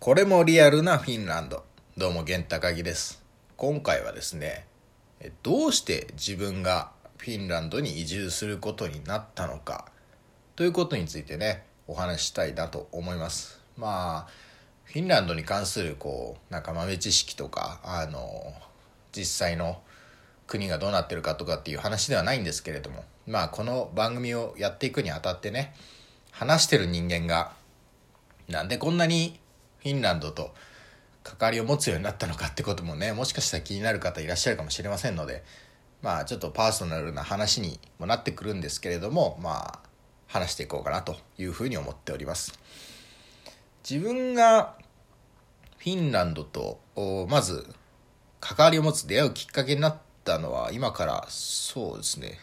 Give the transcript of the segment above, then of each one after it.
これもリアルなフィンランド。どうも、源高木です。今回はですね、どうして自分がフィンランドに移住することになったのか、ということについてね、お話ししたいなと思います。まあ、フィンランドに関する、こう、なんか豆知識とか、あの、実際の国がどうなってるかとかっていう話ではないんですけれども、まあ、この番組をやっていくにあたってね、話してる人間が、なんでこんなにフィンランドと関わりを持つようになったのかってこともねもしかしたら気になる方いらっしゃるかもしれませんのでまあちょっとパーソナルな話にもなってくるんですけれどもまあ話していこうかなというふうに思っております。自分がフィンランドとまず関わりを持つ出会うきっかけになったのは今からそうですね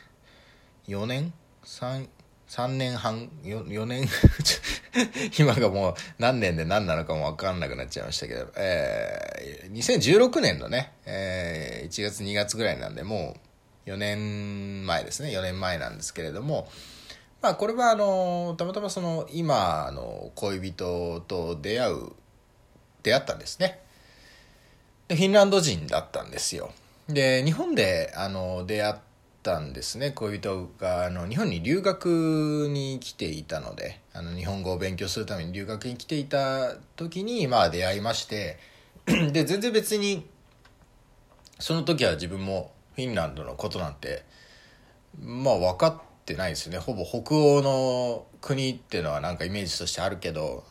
4年？3 3年半？4, 4年？今がもう何年で何なのかも分かんなくなっちゃいましたけど、えー、2016年のね、えー、1月2月ぐらいなんでもう4年前ですね。4年前なんですけれどもまあこれはあのたまたまその今の恋人と出会う出会ったんですね。フィンランド人だったんですよ。で日本であの出会ったんですね。恋人があの日本に留学に来ていたのであの日本語を勉強するために留学に来ていた時にまあ出会いまして で全然別にその時は自分もフィンランドのことなんてまあ分かってないですね。ほぼ北欧の国っていうのはなんかイメージとしてあるけど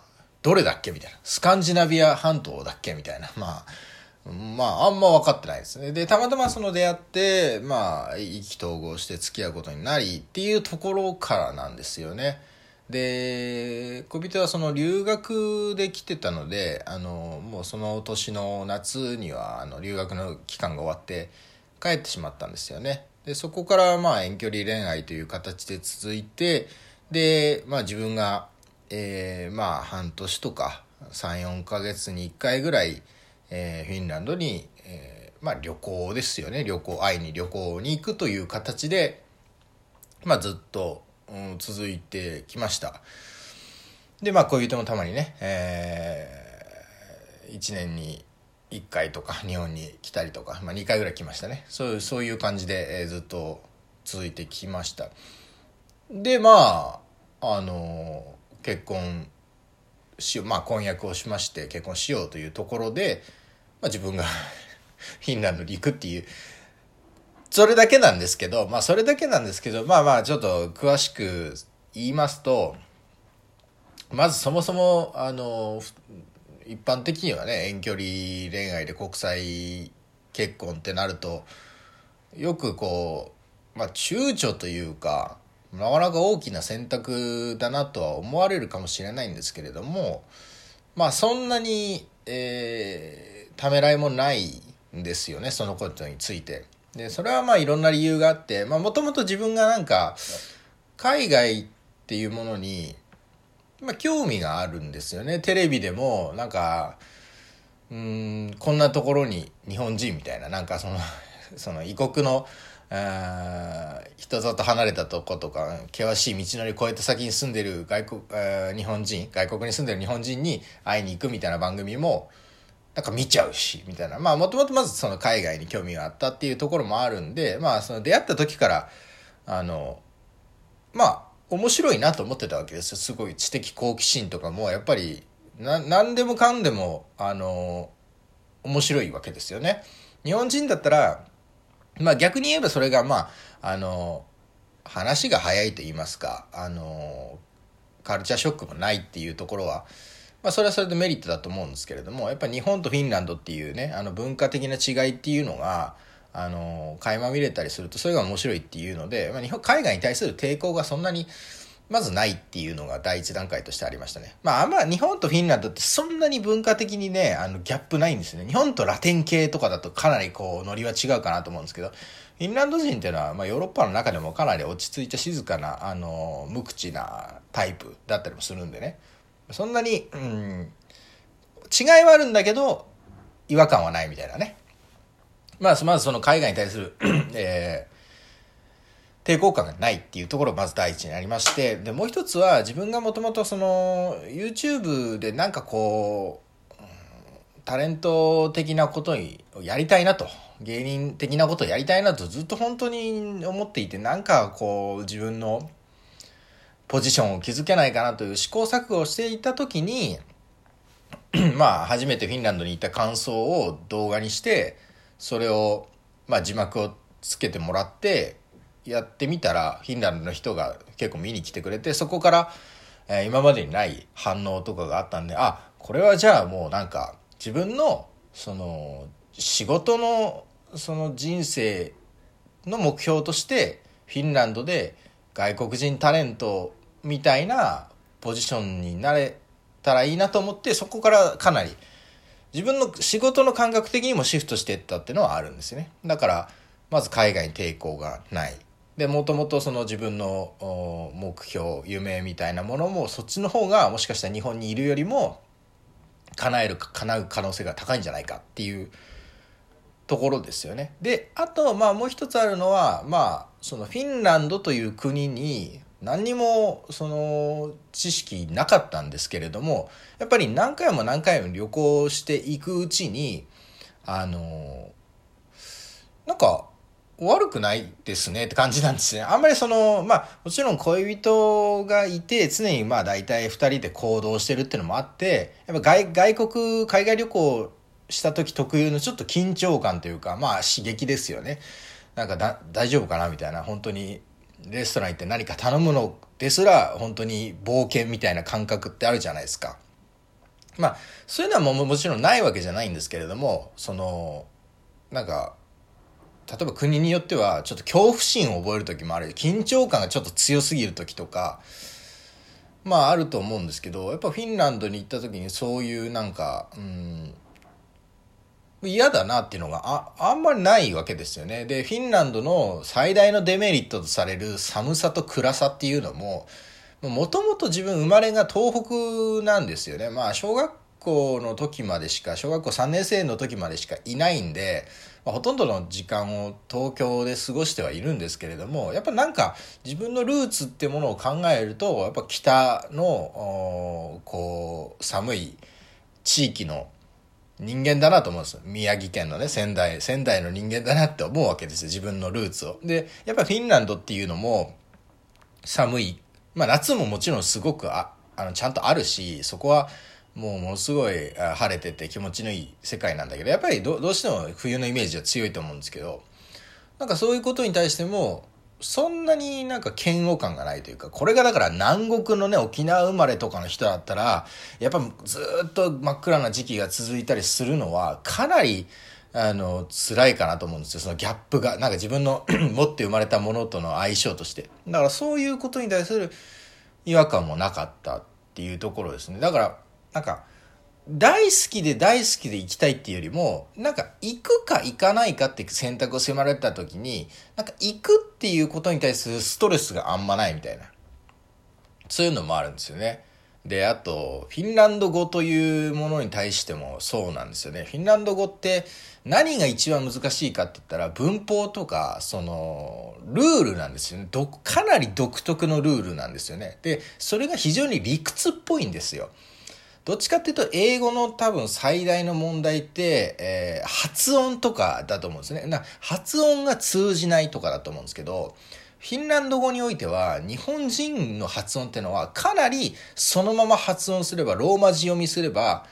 どれだっけみたいな。スカンジナビア半島だっけみたいな。まあまあ、あんま分かってないですね。で、たまたまその出会って、まあ、意気投合して付き合うことになりっていうところからなんですよね。で、小人はその留学で来てたので、あの、もうその年の夏には、あの、留学の期間が終わって帰ってしまったんですよね。で、そこからまあ遠距離恋愛という形で続いて、で、まあ自分が、えー、まあ半年とか3、4ヶ月に1回ぐらい、えー、フィンランドに、えー、まあ旅行ですよね。旅行会いに旅行に行くという形で、まあ、ずっと、うん、続いてきました。でまあ恋人もたまにね、えー、1年に1回とか日本に来たりとか、まあ、2回ぐらい来ましたね。そういうそういう感じで、えー、ずっと続いてきました。でまああの結婚しようまあ、婚約をしまして結婚しようというところで、まあ、自分が フィンランドに行くっていうそれだけなんですけどまあそれだけなんですけどまあまあちょっと詳しく言いますとまずそもそもあの一般的にはね遠距離恋愛で国際結婚ってなるとよくこう、まあ、躊躇というかなかなか大きな選択だなとは思われるかもしれないんですけれどもまあそんなに、えー、ためらいもないんですよねそのことについて。でそれはまあいろんな理由があってもともと自分がなんか海外っていうものに、まあ、興味があるんですよねテレビでもなんかうんこんなところに日本人みたいななんかその その異国の人里離れたとことか険しい道のり越えた先に住んでる外国日本人外国に住んでる日本人に会いに行くみたいな番組もなんか見ちゃうしみたいなまあもともとまずその海外に興味があったっていうところもあるんでまあその出会った時からあのまあ面白いなと思ってたわけですよすごい知的好奇心とかもやっぱりな何でもかんでもあの面白いわけですよね。日本人だったらまあ逆に言えばそれがまあ、あの、話が早いと言いますか、あの、カルチャーショックもないっていうところは、まあそれはそれでメリットだと思うんですけれども、やっぱ日本とフィンランドっていうね、あの文化的な違いっていうのが、あの、垣間見れたりするとそれが面白いっていうので、まあ日本、海外に対する抵抗がそんなに、まずないっていうのが第一段階としてありましたね。まあ、あんま日本とフィンランドってそんなに文化的にね、あの、ギャップないんですね。日本とラテン系とかだとかなりこう、ノリは違うかなと思うんですけど、フィンランド人っていうのは、まあ、ヨーロッパの中でもかなり落ち着いた静かな、あの、無口なタイプだったりもするんでね。そんなに、うん、違いはあるんだけど、違和感はないみたいなね。まあ、まずその海外に対する、えー、抵抗感がないっていうところがまず第一にありまして、で、もう一つは自分がもともとその YouTube でなんかこう、タレント的なことにやりたいなと芸人的なことをやりたいなとずっと本当に思っていてなんかこう自分のポジションを築けないかなという試行錯誤をしていた時に まあ初めてフィンランドに行った感想を動画にしてそれをまあ字幕をつけてもらってやってみたらフィンランドの人が結構見に来てくれてそこから、えー、今までにない反応とかがあったんであこれはじゃあもうなんか自分のその仕事のその人生の目標としてフィンランドで外国人タレントみたいなポジションになれたらいいなと思ってそこからかなり自分の仕事の感覚的にもシフトしていったっていうのはあるんですよね。だからまず海外に抵抗がない。でもともとその自分の目標夢みたいなものもそっちの方がもしかしたら日本にいるよりも叶える叶う可能性が高いんじゃないかっていうところですよね。であとまあもう一つあるのはまあそのフィンランドという国に何にもその知識なかったんですけれどもやっぱり何回も何回も旅行していくうちにあのなんか悪くないですねって感じなんですね。あんまりその、まあもちろん恋人がいて常にまあ大体2人で行動してるっていうのもあって、やっぱ外外国、海外旅行した時特有のちょっと緊張感というか、まあ刺激ですよね。なんかだ大丈夫かなみたいな、本当にレストラン行って何か頼むのですら本当に冒険みたいな感覚ってあるじゃないですか。まあそういうのはももちろんないわけじゃないんですけれども、その、なんか、例えば国によってはちょっと恐怖心を覚える時もある緊張感がちょっと強すぎる時とかまああると思うんですけどやっぱフィンランドに行った時にそういうなんかうん嫌だなっていうのがああんまりないわけですよね。でフィンランドの最大のデメリットとされる寒さと暗さっていうのももともと自分生まれが東北なんですよね。まあ小学校の時までしか小学校3年生の時までしかいないんでまあ、ほとんどの時間を東京で過ごしてはいるんですけれどもやっぱなんか自分のルーツってものを考えるとやっぱ北のこう寒い地域の人間だなと思うんですよ。宮城県のね仙台仙台の人間だなって思うわけですよ。自分のルーツを。でやっぱフィンランドっていうのも寒い。まあ夏ももちろんすごくああのちゃんとあるしそこはもうものすごい晴れてて気持ちのいい世界なんだけどやっぱりどうしても冬のイメージは強いと思うんですけどなんかそういうことに対してもそんなになんか嫌悪感がないというかこれがだから南国のね沖縄生まれとかの人だったらやっぱずっと真っ暗な時期が続いたりするのはかなりあの辛いかなと思うんですよ。そのギャップが。なんか自分の 持って生まれたものとの相性として。だからそういうことに対する違和感もなかったっていうところですね。だからなんか、大好きで大好きで行きたいっていうよりも、なんか行くか行かないかって選択を迫られた時に、なんか行くっていうことに対するストレスがあんまないみたいな。そういうのもあるんですよね。で、あと、フィンランド語というものに対してもそうなんですよね。フィンランド語って何が一番難しいかって言ったら文法とか、その、ルールなんですよね。ど、かなり独特のルールなんですよね。で、それが非常に理屈っぽいんですよ。どっちかっていうと、英語の多分最大の問題って、えー、発音とかだと思うんですね。な発音が通じないとかだと思うんですけど、フィンランド語においては、日本人の発音ってのは、かなりそのまま発音すれば、ローマ字読みすれば、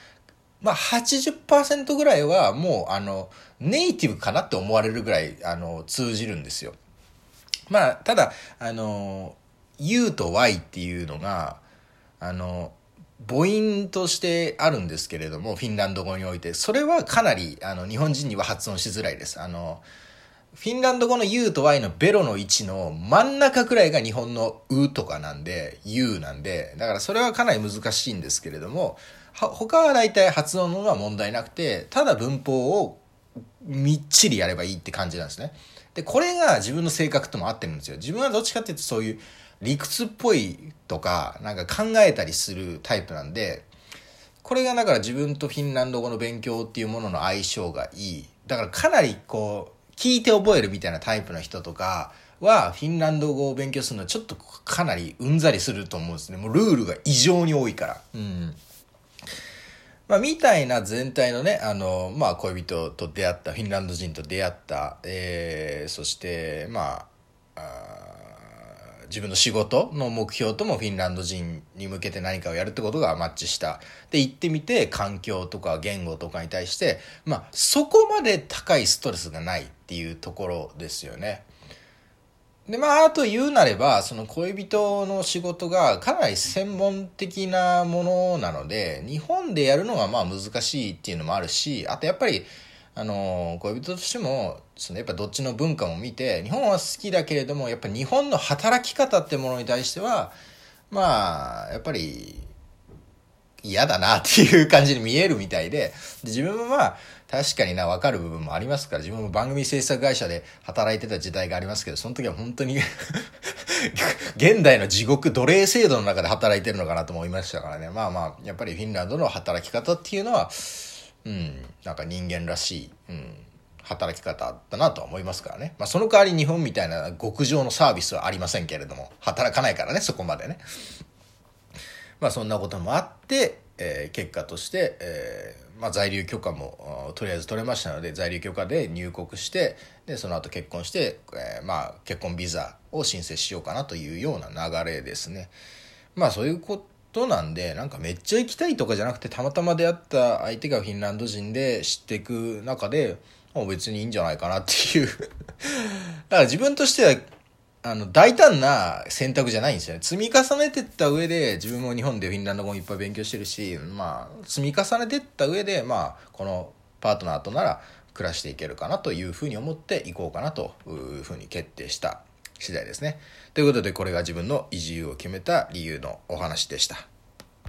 まあ80%ぐらいはもう、あの、ネイティブかなって思われるぐらい、あの、通じるんですよ。まあ、ただ、あの、U と Y っていうのが、あの、母音としてあるんですけれども、フィンランド語において、それはかなり、あの、日本人には発音しづらいです。あの、フィンランド語の U と Y のベロの位置の真ん中くらいが日本のうとかなんで、U なんで、だからそれはかなり難しいんですけれども、他は大体発音のは問題なくて、ただ文法をみっちりやればいいって感じなんですね。で、これが自分の性格とも合ってるんですよ。自分はどっちかっていうとそういう理屈っぽいとか、なんか考えたりするタイプなんで、これがだから自分とフィンランド語の勉強っていうものの相性がいい。だからかなりこう、聞いて覚えるみたいなタイプの人とかは、フィンランド語を勉強するのはちょっとかなりうんざりすると思うんですね。もうルールが異常に多いから。うん。まあ、みたいな全体のね、あの、まあ、恋人と出会った、フィンランド人と出会った、えー、そして、まあ、あ自分の仕事の目標ともフィンランド人に向けて何かをやるってことがマッチした。で、行ってみて環境とか言語とかに対して、まあ、そこまで高いストレスがないっていうところですよね。で、まあ、あと言うなれば、その恋人の仕事がかなり専門的なものなので、日本でやるのがまあ難しいっていうのもあるし、あとやっぱり、あの恋人としてもそのやっぱどっちの文化も見て日本は好きだけれどもやっぱ日本の働き方ってものに対してはまあやっぱり嫌だなっていう感じに見えるみたいでで自分もまあ確かにな分かる部分もありますから自分も番組制作会社で働いてた時代がありますけどその時は本当に 現代の地獄奴隷制度の中で働いてるのかなと思いましたからね。まあまあやっぱりフィンランドの働き方っていうのはうん、なんか人間らしい、うん、働き方だなとは思いますからね。まあ、その代わり日本みたいな極上のサービスはありませんけれども、働かないからね、そこまでね。まあ、そんなこともあって、えー、結果として、えー、まあ、在留許可もとりあえず取れましたので在留許可で入国してでその後結婚して、えー、まあ、結婚ビザを申請しようかなというような流れですね。まあそういうことなんで、なんかめっちゃ行きたいとかじゃなくて、たまたま出会った相手がフィンランド人で知っていく中で、もう別にいいんじゃないかなっていう だから自分としては、あの、大胆な選択じゃないんですよね。積み重ねてった上で、自分も日本でフィンランド語もいっぱい勉強してるし、まあ、積み重ねてった上で、まあ、このパートナーとなら暮らしていけるかなというふうに思っていこうかなというふうに決定した次第ですね。ということで、これが自分の移住を決めた理由のお話でした。